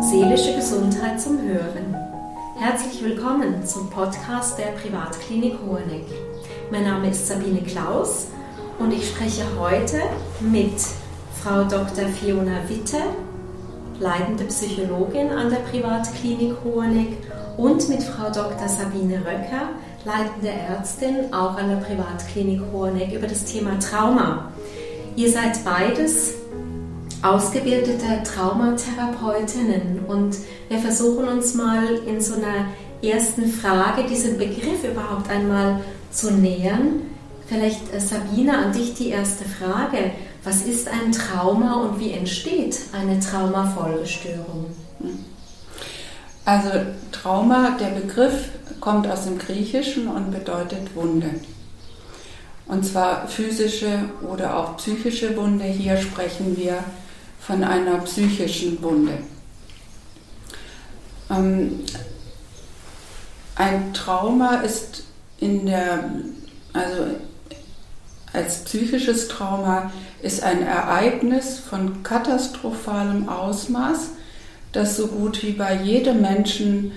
Seelische Gesundheit zum Hören. Herzlich willkommen zum Podcast der Privatklinik Hoheneck. Mein Name ist Sabine Klaus und ich spreche heute mit Frau Dr. Fiona Witte, leitende Psychologin an der Privatklinik Hoheneck und mit Frau Dr. Sabine Röcker, leitende Ärztin auch an der Privatklinik Hoheneck über das Thema Trauma. Ihr seid beides ausgebildete Traumatherapeutinnen und wir versuchen uns mal in so einer ersten Frage diesen Begriff überhaupt einmal zu nähern. Vielleicht äh, Sabine an dich die erste Frage. Was ist ein Trauma und wie entsteht eine Traumafolgestörung? Also Trauma, der Begriff kommt aus dem Griechischen und bedeutet Wunde. Und zwar physische oder auch psychische Wunde. Hier sprechen wir von einer psychischen Wunde. Ähm, ein Trauma ist in der, also als psychisches Trauma ist ein Ereignis von katastrophalem Ausmaß, das so gut wie bei jedem Menschen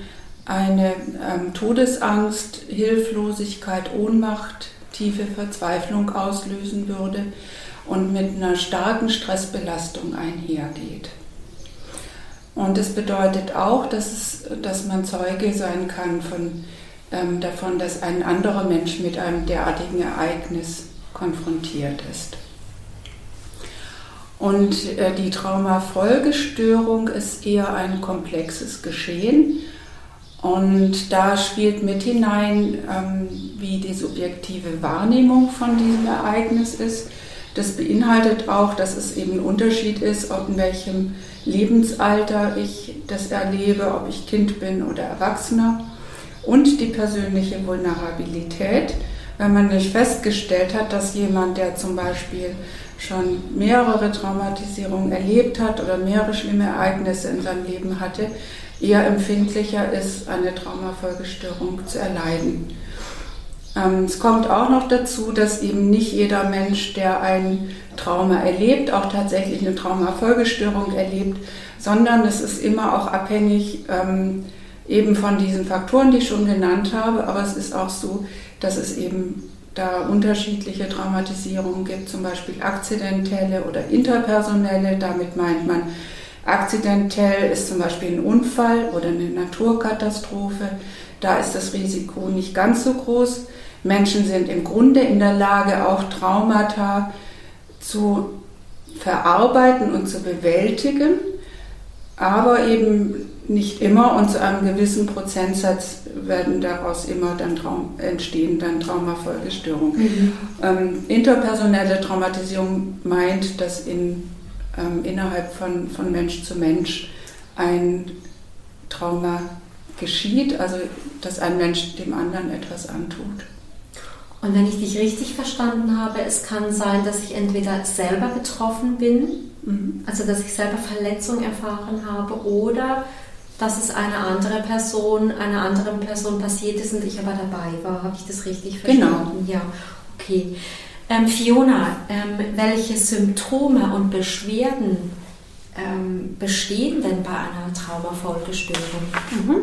eine ähm, Todesangst, Hilflosigkeit, Ohnmacht, tiefe Verzweiflung auslösen würde und mit einer starken Stressbelastung einhergeht. Und es bedeutet auch, dass, es, dass man Zeuge sein kann von, ähm, davon, dass ein anderer Mensch mit einem derartigen Ereignis konfrontiert ist. Und äh, die Traumafolgestörung ist eher ein komplexes Geschehen. Und da spielt mit hinein, ähm, wie die subjektive Wahrnehmung von diesem Ereignis ist. Das beinhaltet auch, dass es eben ein Unterschied ist, ob in welchem Lebensalter ich das erlebe, ob ich Kind bin oder Erwachsener. Und die persönliche Vulnerabilität, wenn man nicht festgestellt hat, dass jemand, der zum Beispiel schon mehrere Traumatisierungen erlebt hat oder mehrere schlimme Ereignisse in seinem Leben hatte, eher empfindlicher ist, eine Traumafolgestörung zu erleiden. Ähm, es kommt auch noch dazu, dass eben nicht jeder Mensch, der ein Trauma erlebt, auch tatsächlich eine Traumafolgestörung erlebt, sondern es ist immer auch abhängig ähm, eben von diesen Faktoren, die ich schon genannt habe. Aber es ist auch so, dass es eben da unterschiedliche Traumatisierungen gibt, zum Beispiel akzidentelle oder interpersonelle. Damit meint man, akzidentell ist zum Beispiel ein Unfall oder eine Naturkatastrophe. Da ist das Risiko nicht ganz so groß. Menschen sind im Grunde in der Lage, auch Traumata zu verarbeiten und zu bewältigen, aber eben nicht immer und zu einem gewissen Prozentsatz werden daraus immer dann Traum, entstehen dann Traumafolgestörungen. Mhm. Ähm, interpersonelle Traumatisierung meint, dass in, ähm, innerhalb von, von Mensch zu Mensch ein Trauma geschieht, also dass ein Mensch dem anderen etwas antut. Und wenn ich dich richtig verstanden habe, es kann sein, dass ich entweder selber betroffen bin, mhm. also dass ich selber Verletzung erfahren habe, oder dass es einer andere Person, einer anderen Person passiert ist und ich aber dabei war. Habe ich das richtig genau. verstanden? Genau. Ja, okay. Ähm, Fiona, ähm, welche Symptome und Beschwerden ähm, bestehen denn bei einer Traumafolgestörung? Mhm.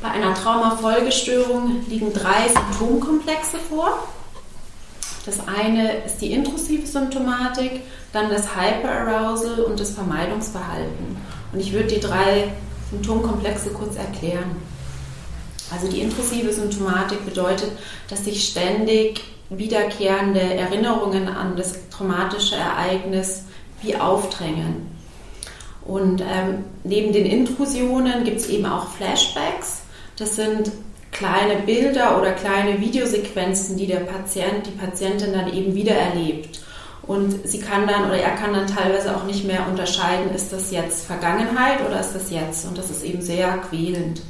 Bei einer Traumafolgestörung liegen drei Symptomkomplexe vor. Das eine ist die intrusive Symptomatik, dann das Hyperarousal und das Vermeidungsverhalten. Und ich würde die drei Symptomkomplexe kurz erklären. Also die intrusive Symptomatik bedeutet, dass sich ständig wiederkehrende Erinnerungen an das traumatische Ereignis wie aufdrängen. Und ähm, neben den Intrusionen gibt es eben auch Flashbacks. Das sind kleine Bilder oder kleine Videosequenzen, die der Patient, die Patientin dann eben wieder erlebt. Und sie kann dann oder er kann dann teilweise auch nicht mehr unterscheiden, ist das jetzt Vergangenheit oder ist das jetzt? Und das ist eben sehr quälend.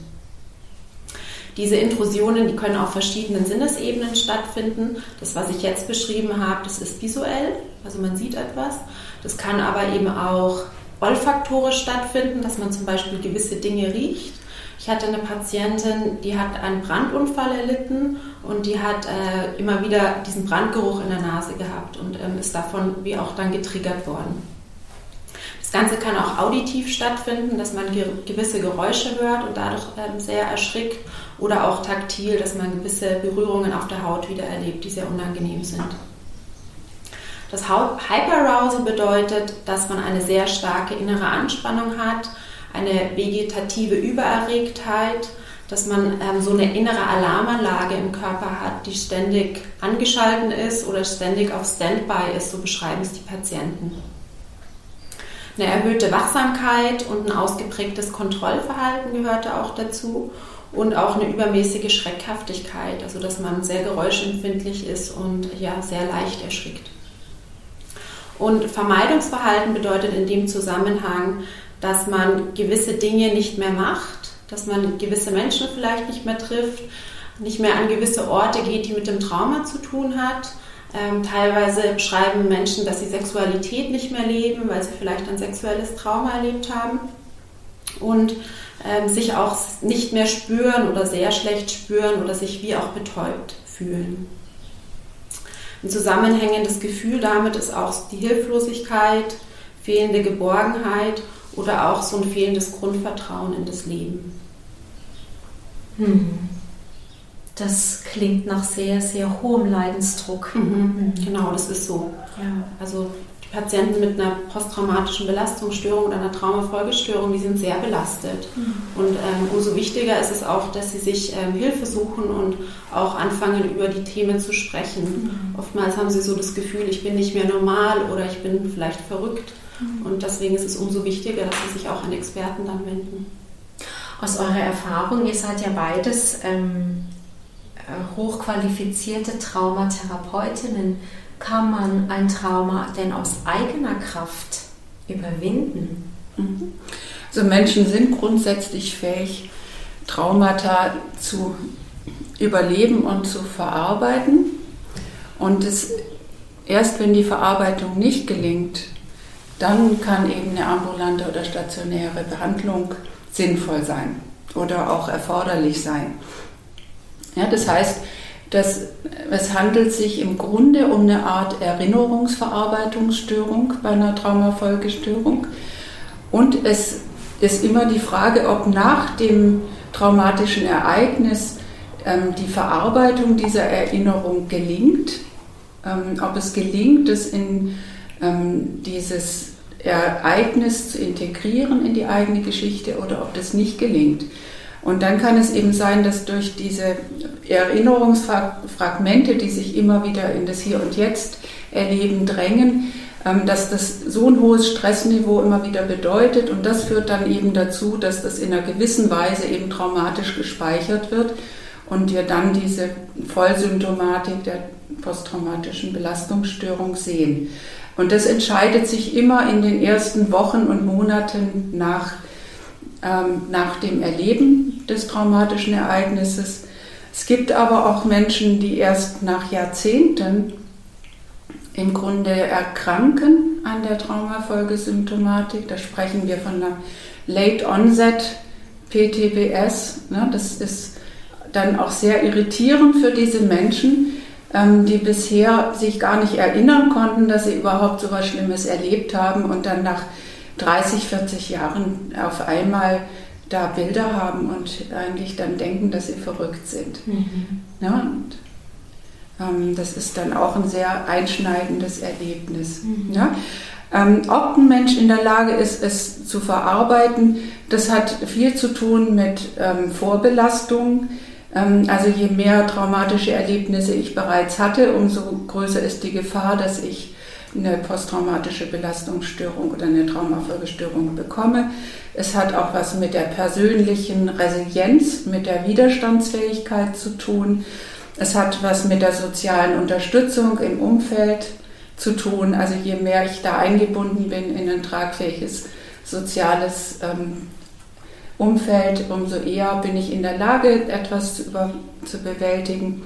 Diese Intrusionen, die können auf verschiedenen Sinnesebenen stattfinden. Das, was ich jetzt beschrieben habe, das ist visuell, also man sieht etwas. Das kann aber eben auch olfaktorisch stattfinden, dass man zum Beispiel gewisse Dinge riecht. Ich hatte eine Patientin, die hat einen Brandunfall erlitten und die hat äh, immer wieder diesen Brandgeruch in der Nase gehabt und ähm, ist davon wie auch dann getriggert worden. Das Ganze kann auch auditiv stattfinden, dass man ge gewisse Geräusche hört und dadurch ähm, sehr erschrickt oder auch taktil, dass man gewisse Berührungen auf der Haut wieder erlebt, die sehr unangenehm sind. Das Hyperarousal bedeutet, dass man eine sehr starke innere Anspannung hat, eine vegetative Übererregtheit, dass man ähm, so eine innere Alarmanlage im Körper hat, die ständig angeschalten ist oder ständig auf Standby ist, so beschreiben es die Patienten. Eine erhöhte Wachsamkeit und ein ausgeprägtes Kontrollverhalten gehörte auch dazu und auch eine übermäßige Schreckhaftigkeit, also dass man sehr geräuschempfindlich ist und ja sehr leicht erschrickt. Und Vermeidungsverhalten bedeutet in dem Zusammenhang, dass man gewisse Dinge nicht mehr macht, dass man gewisse Menschen vielleicht nicht mehr trifft, nicht mehr an gewisse Orte geht, die mit dem Trauma zu tun hat. Ähm, teilweise beschreiben Menschen, dass sie Sexualität nicht mehr leben, weil sie vielleicht ein sexuelles Trauma erlebt haben und ähm, sich auch nicht mehr spüren oder sehr schlecht spüren oder sich wie auch betäubt fühlen. Ein zusammenhängendes Gefühl damit ist auch die Hilflosigkeit, fehlende Geborgenheit oder auch so ein fehlendes Grundvertrauen in das Leben. Hm. Das klingt nach sehr, sehr hohem Leidensdruck. Mhm. Mhm. Genau, das ist so. Ja. Also die Patienten mit einer posttraumatischen Belastungsstörung oder einer Traumafolgestörung, die sind sehr belastet. Mhm. Und ähm, umso wichtiger ist es auch, dass sie sich ähm, Hilfe suchen und auch anfangen, über die Themen zu sprechen. Mhm. Oftmals haben sie so das Gefühl, ich bin nicht mehr normal oder ich bin vielleicht verrückt. Und deswegen ist es umso wichtiger, dass sie sich auch an Experten dann wenden. Aus eurer Erfahrung, ihr seid ja beides ähm, äh, hochqualifizierte Traumatherapeutinnen, kann man ein Trauma denn aus eigener Kraft überwinden? Mhm. Also Menschen sind grundsätzlich fähig, Traumata zu überleben und zu verarbeiten. Und es, erst wenn die Verarbeitung nicht gelingt, dann kann eben eine ambulante oder stationäre Behandlung sinnvoll sein oder auch erforderlich sein. Ja, das heißt, dass es handelt sich im Grunde um eine Art Erinnerungsverarbeitungsstörung bei einer Traumafolgestörung. Und es ist immer die Frage, ob nach dem traumatischen Ereignis ähm, die Verarbeitung dieser Erinnerung gelingt, ähm, ob es gelingt, es in ähm, dieses Ereignis zu integrieren in die eigene Geschichte oder ob das nicht gelingt. Und dann kann es eben sein, dass durch diese Erinnerungsfragmente, die sich immer wieder in das Hier und Jetzt erleben, drängen, ähm, dass das so ein hohes Stressniveau immer wieder bedeutet. Und das führt dann eben dazu, dass das in einer gewissen Weise eben traumatisch gespeichert wird und wir dann diese Vollsymptomatik der posttraumatischen Belastungsstörung sehen. Und das entscheidet sich immer in den ersten Wochen und Monaten nach, ähm, nach dem Erleben des traumatischen Ereignisses. Es gibt aber auch Menschen, die erst nach Jahrzehnten im Grunde erkranken an der Traumafolgesymptomatik. Da sprechen wir von einer Late Onset PTBS. Ne? Das ist dann auch sehr irritierend für diese Menschen, die bisher sich gar nicht erinnern konnten, dass sie überhaupt so etwas Schlimmes erlebt haben und dann nach 30, 40 Jahren auf einmal da Bilder haben und eigentlich dann denken, dass sie verrückt sind. Mhm. Ja, und, ähm, das ist dann auch ein sehr einschneidendes Erlebnis. Mhm. Ja? Ähm, ob ein Mensch in der Lage ist, es zu verarbeiten, das hat viel zu tun mit ähm, Vorbelastung, ähm, also je mehr traumatische Erlebnisse ich bereits hatte, umso größer ist die Gefahr, dass ich eine posttraumatische Belastungsstörung oder eine Traumafolgestörung bekomme. Es hat auch was mit der persönlichen Resilienz, mit der Widerstandsfähigkeit zu tun. Es hat was mit der sozialen Unterstützung im Umfeld zu tun. Also je mehr ich da eingebunden bin in ein tragfähiges soziales ähm, Umfeld, umso eher bin ich in der Lage, etwas zu, über, zu bewältigen.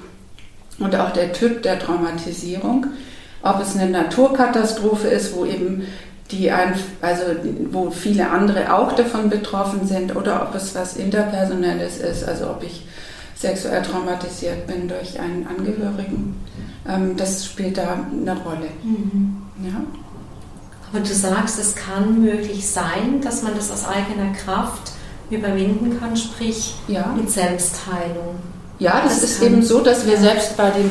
Und auch der Typ der Traumatisierung, ob es eine Naturkatastrophe ist, wo eben die ein, also wo viele andere auch davon betroffen sind oder ob es was interpersonelles ist, also ob ich sexuell traumatisiert bin durch einen Angehörigen. Ähm, das spielt da eine Rolle. Mhm. Ja. Aber du sagst, es kann möglich sein, dass man das aus eigener Kraft überwinden kann, sprich ja. mit Selbstheilung. Ja, das, das ist eben so, dass wir selbst bei den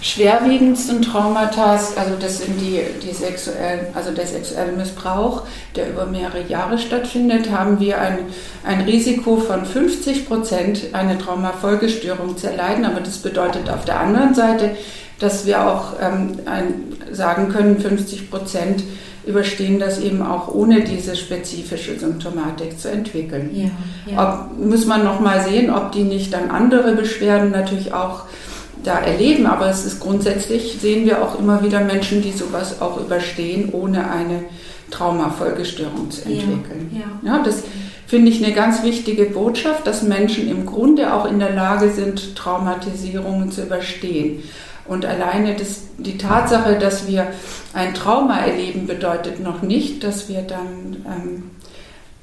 schwerwiegendsten Traumata, also das sind die, die sexuellen, also der sexuelle Missbrauch, der über mehrere Jahre stattfindet, haben wir ein, ein Risiko von 50 Prozent, eine Traumafolgestörung zu erleiden. Aber das bedeutet auf der anderen Seite, dass wir auch ähm, ein, sagen können, 50 Prozent überstehen das eben auch ohne diese spezifische Symptomatik zu entwickeln. Ja, ja. Ob, muss man noch mal sehen, ob die nicht dann andere Beschwerden natürlich auch da erleben, aber es ist grundsätzlich, sehen wir auch immer wieder Menschen, die sowas auch überstehen, ohne eine Traumafolgestörung zu entwickeln. Ja. ja das finde ich eine ganz wichtige Botschaft, dass Menschen im Grunde auch in der Lage sind, Traumatisierungen zu überstehen. Und alleine das, die Tatsache, dass wir ein Trauma erleben, bedeutet noch nicht, dass wir dann ähm,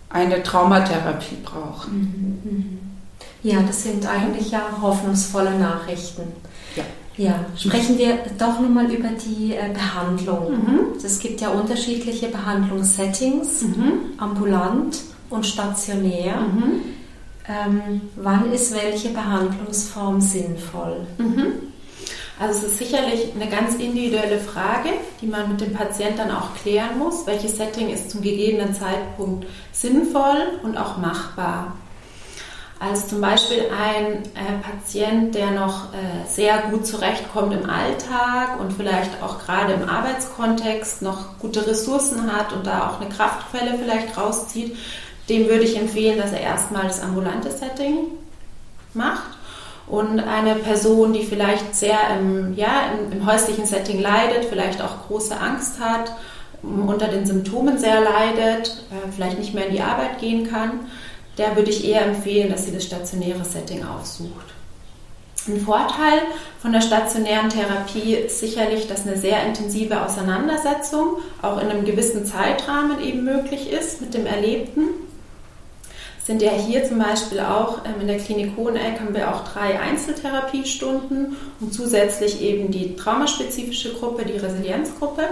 eine Traumatherapie brauchen. Mhm, mhm. Ja, das sind eigentlich ja hoffnungsvolle Nachrichten. Ja. Ja, sprechen wir doch nochmal über die äh, Behandlung. Mhm. Es gibt ja unterschiedliche Behandlungssettings, mhm. ambulant und stationär. Mhm. Ähm, wann ist welche Behandlungsform sinnvoll? Also es ist sicherlich eine ganz individuelle Frage, die man mit dem Patienten dann auch klären muss. Welches Setting ist zum gegebenen Zeitpunkt sinnvoll und auch machbar? Also zum Beispiel ein äh, Patient, der noch äh, sehr gut zurechtkommt im Alltag und vielleicht auch gerade im Arbeitskontext noch gute Ressourcen hat und da auch eine Kraftquelle vielleicht rauszieht, dem würde ich empfehlen, dass er erstmal das ambulante Setting macht und eine Person, die vielleicht sehr im, ja, im, im, häuslichen Setting leidet, vielleicht auch große Angst hat, unter den Symptomen sehr leidet, äh, vielleicht nicht mehr in die Arbeit gehen kann, der würde ich eher empfehlen, dass sie das stationäre Setting aufsucht. Ein Vorteil von der stationären Therapie ist sicherlich, dass eine sehr intensive Auseinandersetzung auch in einem gewissen Zeitrahmen eben möglich ist mit dem Erlebten sind ja hier zum Beispiel auch ähm, in der Klinik Hoheneck haben wir auch drei Einzeltherapiestunden und zusätzlich eben die traumaspezifische Gruppe, die Resilienzgruppe.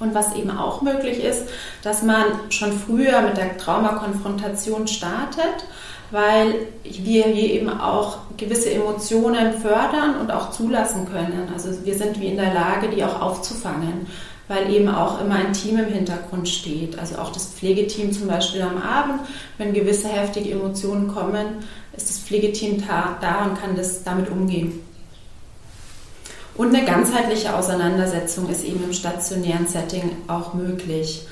Und was eben auch möglich ist, dass man schon früher mit der Traumakonfrontation startet, weil wir hier eben auch gewisse Emotionen fördern und auch zulassen können. Also wir sind wie in der Lage, die auch aufzufangen weil eben auch immer ein Team im Hintergrund steht. Also auch das Pflegeteam zum Beispiel am Abend, wenn gewisse heftige Emotionen kommen, ist das Pflegeteam da und kann das damit umgehen. Und eine ganzheitliche Auseinandersetzung ist eben im stationären Setting auch möglich.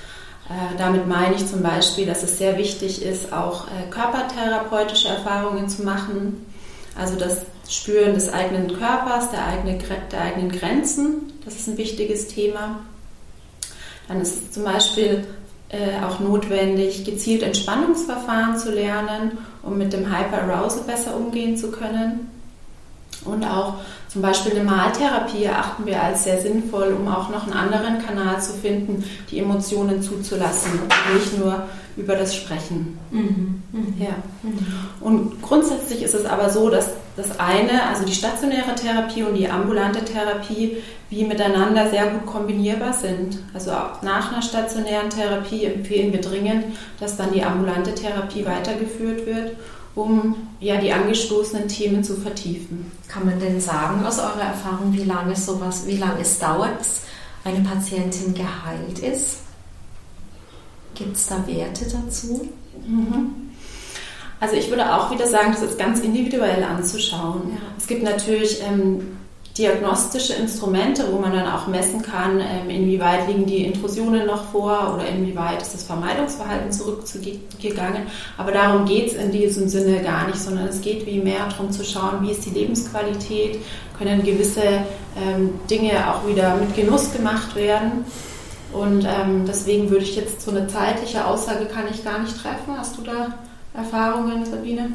Äh, damit meine ich zum Beispiel, dass es sehr wichtig ist, auch äh, körpertherapeutische Erfahrungen zu machen. Also das Spüren des eigenen Körpers, der, der eigenen Grenzen, das ist ein wichtiges Thema. Dann ist es zum Beispiel äh, auch notwendig, gezielt Entspannungsverfahren zu lernen, um mit dem Hyperarousal besser umgehen zu können. Und auch zum Beispiel eine Maltherapie erachten wir als sehr sinnvoll, um auch noch einen anderen Kanal zu finden, die Emotionen zuzulassen und nicht nur über das Sprechen. Mhm. Mhm. Ja. Mhm. Und grundsätzlich ist es aber so, dass das eine, also die stationäre Therapie und die ambulante Therapie, wie miteinander sehr gut kombinierbar sind. Also auch nach einer stationären Therapie empfehlen wir dringend, dass dann die ambulante Therapie weitergeführt wird um ja, die angestoßenen Themen zu vertiefen. Kann man denn sagen aus eurer Erfahrung, wie lange sowas, wie lange es dauert, bis eine Patientin geheilt ist? Gibt es da Werte dazu? Mhm. Also ich würde auch wieder sagen, das ist ganz individuell anzuschauen. Ja. Es gibt natürlich ähm, diagnostische Instrumente, wo man dann auch messen kann, ähm, inwieweit liegen die Intrusionen noch vor oder inwieweit ist das Vermeidungsverhalten zurückgegangen. Aber darum geht es in diesem Sinne gar nicht, sondern es geht wie mehr darum zu schauen, wie ist die Lebensqualität, können gewisse ähm, Dinge auch wieder mit Genuss gemacht werden. Und ähm, deswegen würde ich jetzt so eine zeitliche Aussage kann ich gar nicht treffen. Hast du da Erfahrungen, Sabine?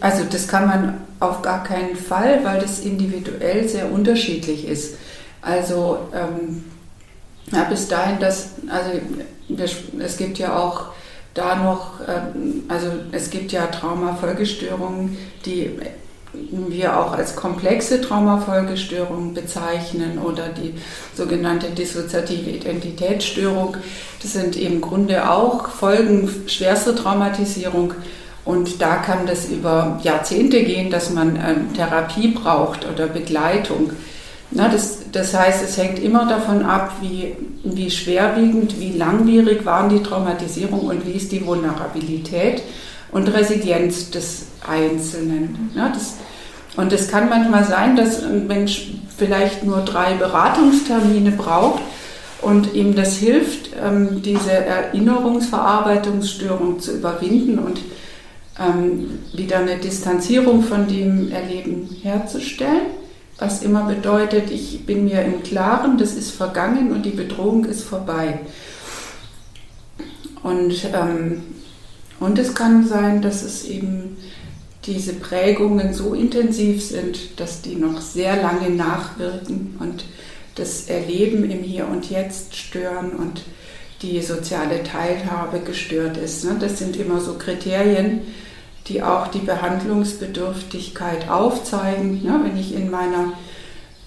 Also das kann man auf gar keinen Fall, weil das individuell sehr unterschiedlich ist. Also ähm, Ja, bis dahin, dass, also es gibt ja auch da noch, ähm, also es gibt ja Traumafolgestörungen, die wir auch als komplexe Traumafolgestörungen bezeichnen oder die sogenannte dissoziative Identitätsstörung. Das sind im Grunde auch Folgen schwerster Traumatisierung. Und da kann das über Jahrzehnte gehen, dass man ähm, Therapie braucht oder Begleitung. Na, das, das heißt, es hängt immer davon ab, wie, wie schwerwiegend, wie langwierig waren die Traumatisierung und wie ist die Vulnerabilität und Resilienz des Einzelnen. Ja, das, und es kann manchmal sein, dass ein Mensch vielleicht nur drei Beratungstermine braucht und ihm das hilft, ähm, diese Erinnerungsverarbeitungsstörung zu überwinden und ähm, wieder eine Distanzierung von dem Erleben herzustellen was immer bedeutet, ich bin mir im Klaren, das ist vergangen und die Bedrohung ist vorbei. Und, ähm, und es kann sein, dass es eben diese Prägungen so intensiv sind, dass die noch sehr lange nachwirken und das Erleben im Hier und Jetzt stören und die soziale Teilhabe gestört ist. Ne? Das sind immer so Kriterien, die auch die Behandlungsbedürftigkeit aufzeigen. Ja, wenn ich in meiner,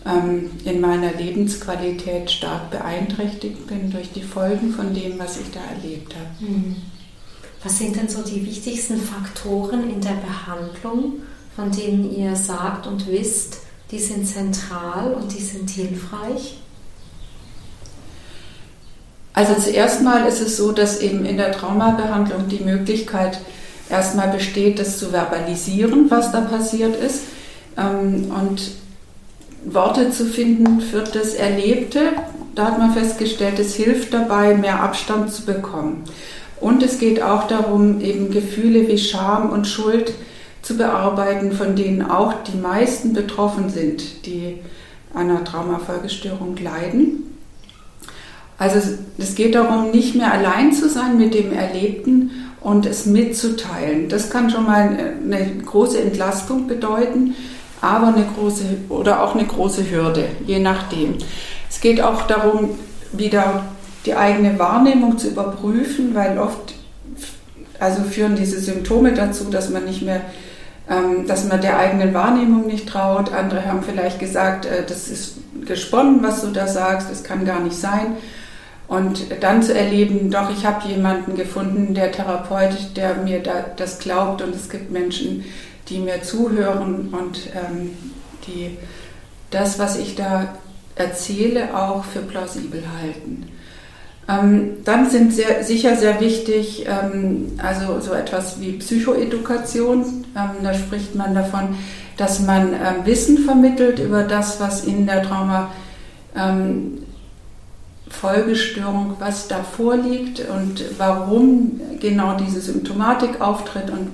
ähm, in meiner Lebensqualität stark beeinträchtigt bin durch die Folgen von dem, was ich da erlebt habe. Mhm. Was sind denn so die wichtigsten Faktoren in der Behandlung, von denen ihr sagt und wisst, die sind zentral und die sind hilfreich? Also zuerst mal ist es so, dass eben in der Traumabehandlung die Möglichkeit erstmal besteht, das zu verbalisieren, was da passiert ist ähm, und Worte zu finden für das Erlebte. Da hat man festgestellt, es hilft dabei, mehr Abstand zu bekommen. Und es geht auch darum, eben Gefühle wie Scham und Schuld zu bearbeiten, von denen auch die meisten betroffen sind, die einer Traumafolgestörung leiden. Also es geht darum, nicht mehr allein zu sein mit dem Erlebten und es mitzuteilen. Das kann schon mal eine große Entlastung bedeuten, aber eine große oder auch eine große Hürde, je nachdem. Es geht auch darum, wieder die eigene Wahrnehmung zu überprüfen, weil oft also führen diese Symptome dazu, dass man nicht mehr, ähm, dass man der eigenen Wahrnehmung nicht traut. Andere haben vielleicht gesagt, äh, das ist gesponnen, was du da sagst, das kann gar nicht sein. Und dann zu erleben, doch, ich habe jemanden gefunden, der Therapeut, der mir da, das glaubt und es gibt Menschen, die mir zuhören und ähm, die das, was ich da erzähle, auch für plausibel halten. Ähm, dann sind sehr, sicher sehr wichtig, ähm, also so etwas wie Psychoedukation. Ähm, da spricht man davon, dass man ähm, Wissen vermittelt über das, was in der Trauma ähm, was da vorliegt und warum genau diese Symptomatik auftritt und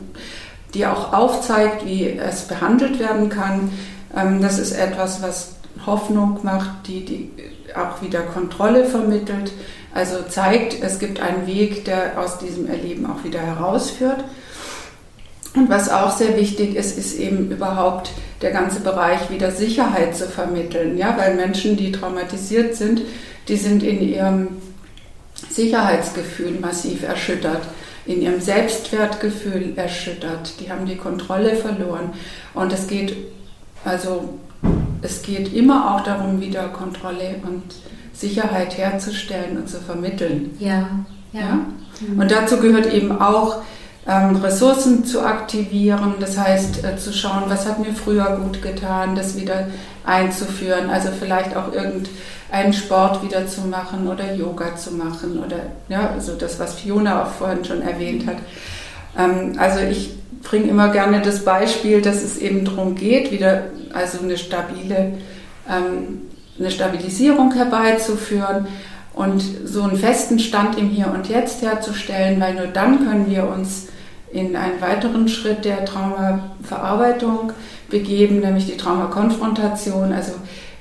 die auch aufzeigt, wie es behandelt werden kann. Ähm, das ist etwas, was Hoffnung macht, die, die auch wieder Kontrolle vermittelt, also zeigt, es gibt einen Weg, der aus diesem Erleben auch wieder herausführt. Und was auch sehr wichtig ist, ist eben überhaupt der ganze Bereich wieder Sicherheit zu vermitteln, ja, weil Menschen, die traumatisiert sind, die sind in ihrem Sicherheitsgefühl massiv erschüttert, in ihrem Selbstwertgefühl erschüttert. Die haben die Kontrolle verloren. Und es geht, also, es geht immer auch darum, wieder Kontrolle und Sicherheit herzustellen und zu vermitteln. Ja, ja. ja? Und dazu gehört eben auch, ähm, Ressourcen zu aktivieren, das heißt äh, zu schauen, was hat mir früher gut getan, das wieder einzuführen, also vielleicht auch irgendeinen Sport wieder zu machen oder Yoga zu machen oder ja, also das, was Fiona auch vorhin schon erwähnt hat. Ähm, also ich bringe immer gerne das Beispiel, dass es eben darum geht, wieder also eine stabile, ähm, eine Stabilisierung herbeizuführen und so einen festen Stand im Hier und Jetzt herzustellen, weil nur dann können wir uns in einen weiteren Schritt der Traumaverarbeitung begeben, nämlich die Traumakonfrontation. Also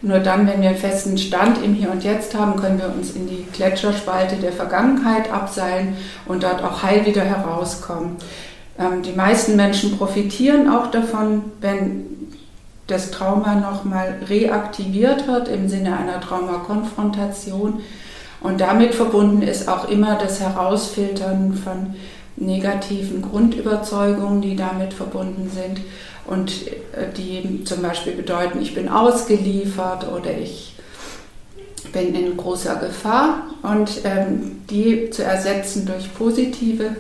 nur dann, wenn wir einen festen Stand im Hier und Jetzt haben, können wir uns in die Gletscherspalte der Vergangenheit abseilen und dort auch heil wieder herauskommen. Ähm, die meisten Menschen profitieren auch davon, wenn das Trauma nochmal reaktiviert wird im Sinne einer Traumakonfrontation Und damit verbunden ist auch immer das Herausfiltern von negativen Grundüberzeugungen, die damit verbunden sind und äh, die zum Beispiel bedeuten, ich bin ausgeliefert oder ich bin in großer Gefahr und ähm, die zu ersetzen durch positive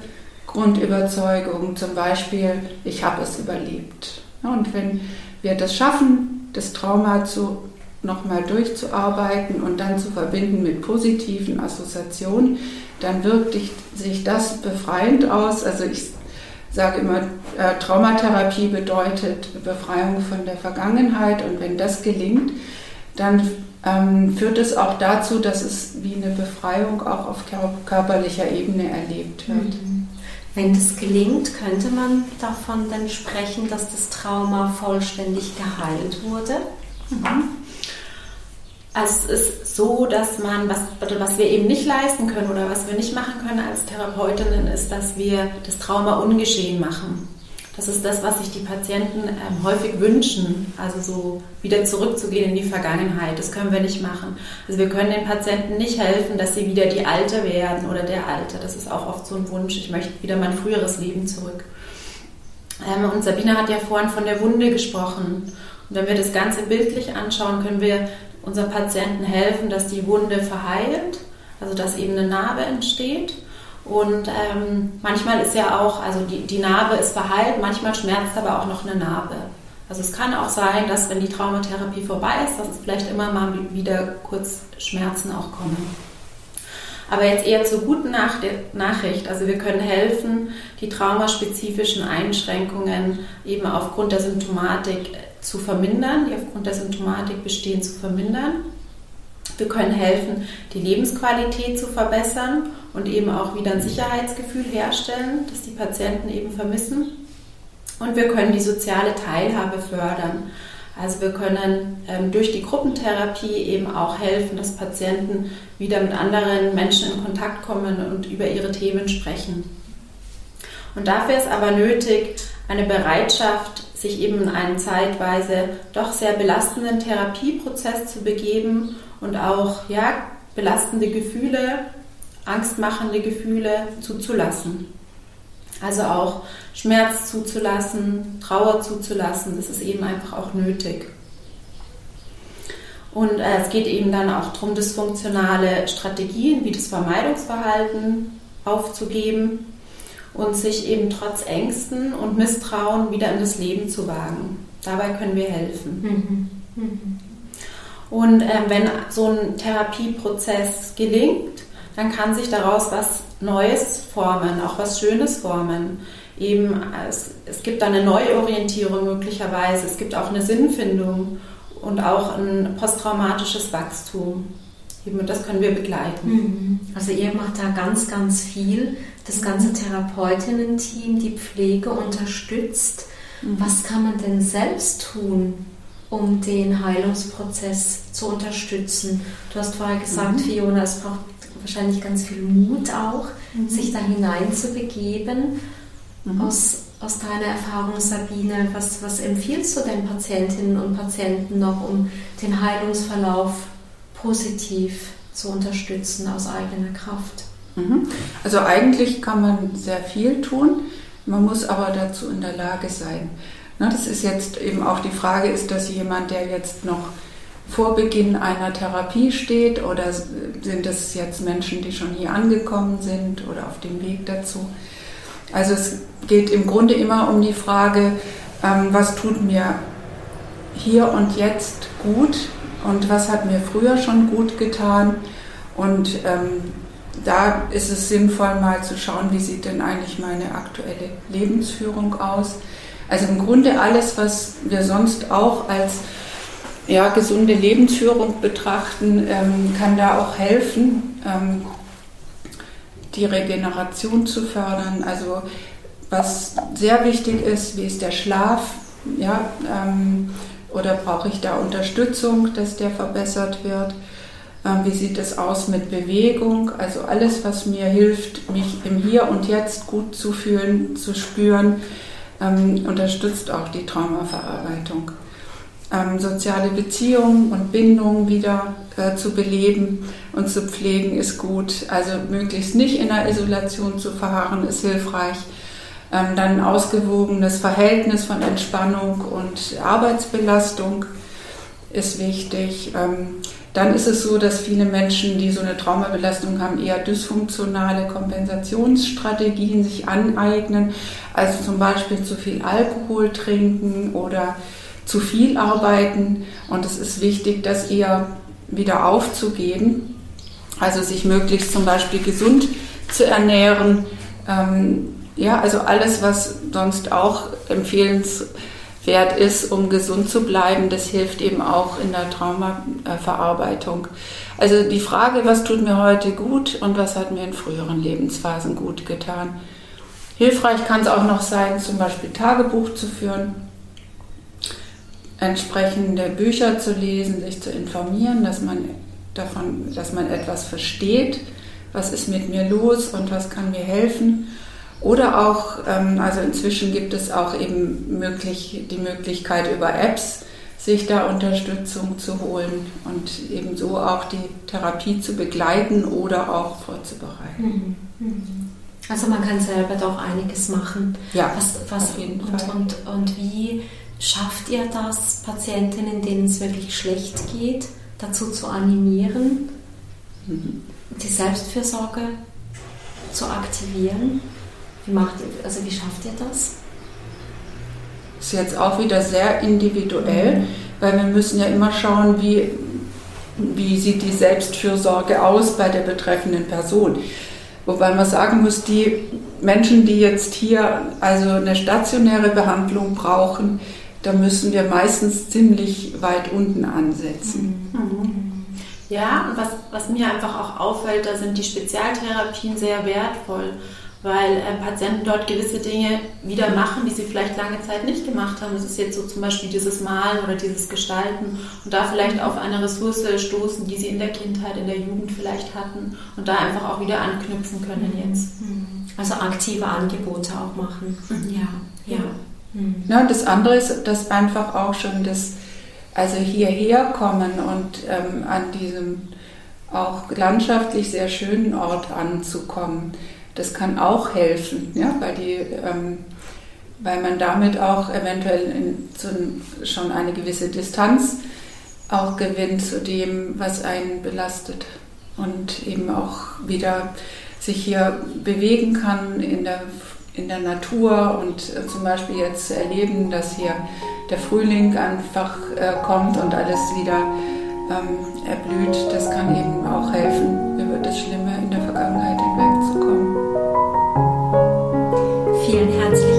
Grundüberzeugungen, zum Beispiel, ich habe es überlebt. Und wenn wir das schaffen, das Trauma zu nochmal durchzuarbeiten und dann zu verbinden mit positiven Assoziationen, dann wirkt sich das befreiend aus. Also ich sage immer, äh, Traumatherapie bedeutet Befreiung von der Vergangenheit und wenn das gelingt, dann ähm, führt es auch dazu, dass es wie eine Befreiung auch auf körperlicher Ebene erlebt wird. Mhm. Wenn das gelingt, könnte man davon dann sprechen, dass das Trauma vollständig geheilt wurde? Mhm. Also es ist so, dass man, was, was wir eben nicht leisten können oder was wir nicht machen können als Therapeutinnen, ist, dass wir das Trauma ungeschehen machen. Das ist das, was sich die Patienten ähm, häufig wünschen, also so wieder zurückzugehen in die Vergangenheit. Das können wir nicht machen. Also wir können den Patienten nicht helfen, dass sie wieder die Alte werden oder der Alte. Das ist auch oft so ein Wunsch. Ich möchte wieder mein früheres Leben zurück. Ähm, und Sabine hat ja vorhin von der Wunde gesprochen. Und wenn wir das Ganze bildlich anschauen, können wir unseren Patienten helfen, dass die Wunde verheilt, also dass eben eine Narbe entsteht. Und ähm, manchmal ist ja auch, also die, die Narbe ist verheilt, manchmal schmerzt aber auch noch eine Narbe. Also es kann auch sein, dass wenn die Traumatherapie vorbei ist, dass es vielleicht immer mal wieder kurz Schmerzen auch kommen. Aber jetzt eher zur guten Nachricht. Also wir können helfen, die traumaspezifischen Einschränkungen eben aufgrund der Symptomatik zu vermindern, die aufgrund der Symptomatik bestehen, zu vermindern. Wir können helfen, die Lebensqualität zu verbessern und eben auch wieder ein Sicherheitsgefühl herstellen, das die Patienten eben vermissen. Und wir können die soziale Teilhabe fördern. Also wir können ähm, durch die Gruppentherapie eben auch helfen, dass Patienten wieder mit anderen Menschen in Kontakt kommen und über ihre Themen sprechen. Und dafür ist aber nötig eine Bereitschaft, sich eben in einen zeitweise doch sehr belastenden Therapieprozess zu begeben und auch ja, belastende Gefühle, angstmachende Gefühle zuzulassen. Also auch Schmerz zuzulassen, Trauer zuzulassen, das ist eben einfach auch nötig. Und äh, es geht eben dann auch darum, dysfunktionale Strategien wie das Vermeidungsverhalten aufzugeben und sich eben trotz Ängsten und Misstrauen wieder in das Leben zu wagen. Dabei können wir helfen. Mhm. Mhm. Und äh, wenn so ein Therapieprozess gelingt, dann kann sich daraus was Neues formen, auch was Schönes formen. Eben, es, es gibt eine Neuorientierung möglicherweise, es gibt auch eine Sinnfindung und auch ein posttraumatisches Wachstum. Das können wir begleiten. Mhm. Also ihr macht da ganz, ganz viel. Das ganze Therapeutinnen-Team, die Pflege unterstützt. Mhm. Was kann man denn selbst tun, um den Heilungsprozess zu unterstützen? Du hast vorher gesagt, mhm. Fiona, es braucht wahrscheinlich ganz viel Mut auch, mhm. sich da hineinzubegeben. Mhm. Aus, aus deiner Erfahrung, Sabine, was, was empfiehlst du den Patientinnen und Patienten noch, um den Heilungsverlauf positiv zu unterstützen aus eigener Kraft? Mhm. Also eigentlich kann man sehr viel tun, man muss aber dazu in der Lage sein. Das ist jetzt eben auch die Frage, ist das jemand, der jetzt noch vor Beginn einer Therapie steht oder sind es jetzt Menschen, die schon hier angekommen sind oder auf dem Weg dazu? Also es geht im Grunde immer um die Frage, ähm, was tut mir hier und jetzt gut und was hat mir früher schon gut getan. Und ähm, da ist es sinnvoll mal zu schauen, wie sieht denn eigentlich meine aktuelle Lebensführung aus. Also im Grunde alles, was wir sonst auch als ja, gesunde Lebensführung betrachten, ähm, kann da auch helfen, ähm, die Regeneration zu fördern. Also was sehr wichtig ist, wie ist der Schlaf? Ja, ähm, oder brauche ich da Unterstützung, dass der verbessert wird? Ähm, wie sieht es aus mit Bewegung? Also alles, was mir hilft, mich im Hier und Jetzt gut zu fühlen, zu spüren, ähm, unterstützt auch die Traumaverarbeitung. ähm, soziale Beziehungen und Bindungen wieder äh, zu beleben und zu pflegen ist gut. Also möglichst nicht in der Isolation zu verharren ist hilfreich. Ähm, dann ausgewogenes Verhältnis von Entspannung und Arbeitsbelastung ist wichtig. Ähm, dann ist es so, dass viele Menschen, die so eine Traumabelastung haben, eher dysfunktionale Kompensationsstrategien sich aneignen. Also zum Beispiel zu viel Alkohol trinken oder zu viel arbeiten. Und es ist wichtig, das eher wieder aufzugeben. Also sich möglichst zum Beispiel gesund zu ernähren. Ähm, ja, also alles, was sonst auch empfehlenswert ist, um gesund zu bleiben, das hilft eben auch in der Traumaverarbeitung. Also die Frage, was tut mir heute gut und was hat mir in früheren Lebensphasen gut getan. Hilfreich kann es auch noch sein, zum Beispiel Tagebuch zu führen, entsprechende Bücher zu lesen, sich zu informieren, dass man davon, dass man etwas versteht, was ist mit mir los und was kann mir helfen oder auch, ähm, also inzwischen gibt es auch eben möglich, die Möglichkeit über Apps, sich da Unterstützung zu holen und ebenso auch die Therapie zu begleiten oder auch vorzubereiten. Mhm. Mhm. Also man kann selber doch einiges machen. Ja, was, was, auf jeden und, Fall. Und, und wie schafft ihr das, Patientinnen, denen es wirklich schlecht geht, dazu zu animieren, mhm. die Selbstfürsorge zu aktivieren? Wie macht ihr, also wie schafft ihr das? Ist jetzt auch wieder sehr individuell, mhm. weil wir müssen ja immer schauen, wie, wie sieht die Selbstfürsorge aus bei der betreffenden Person. Wobei man sagen muss, die Menschen, die jetzt hier also eine stationäre Behandlung brauchen, da müssen wir meistens ziemlich weit unten ansetzen. Mhm. Ja, und was, was mir einfach auch auffällt, da sind die Spezialtherapien sehr wertvoll weil äh, Patienten dort gewisse Dinge wieder machen, die sie vielleicht lange Zeit nicht gemacht haben. Das ist jetzt so zum Beispiel dieses Malen oder dieses Gestalten und da vielleicht auf eine Ressource stoßen, die sie in der Kindheit, in der Jugend vielleicht hatten und da einfach auch wieder anknüpfen können jetzt. Mhm. Also aktive Angebote auch machen. Mhm. Ja, ja. Mhm. Ja, und das andere ist, dass einfach auch schon das, also hierher kommen und ähm, an diesem auch landschaftlich sehr schönen Ort anzukommen das kann auch helfen, ja, weil, die, ähm, weil man damit auch eventuell in, zu, schon eine gewisse Distanz auch gewinnt zu dem, was einen belastet und eben auch wieder sich hier bewegen kann in der, in der Natur und äh, zum Beispiel jetzt erleben, dass hier der Frühling einfach äh, kommt und alles wieder ähm, erblüht, das kann eben auch helfen, über das Schlimme in der Vergangenheit hinwegzukommen. enhance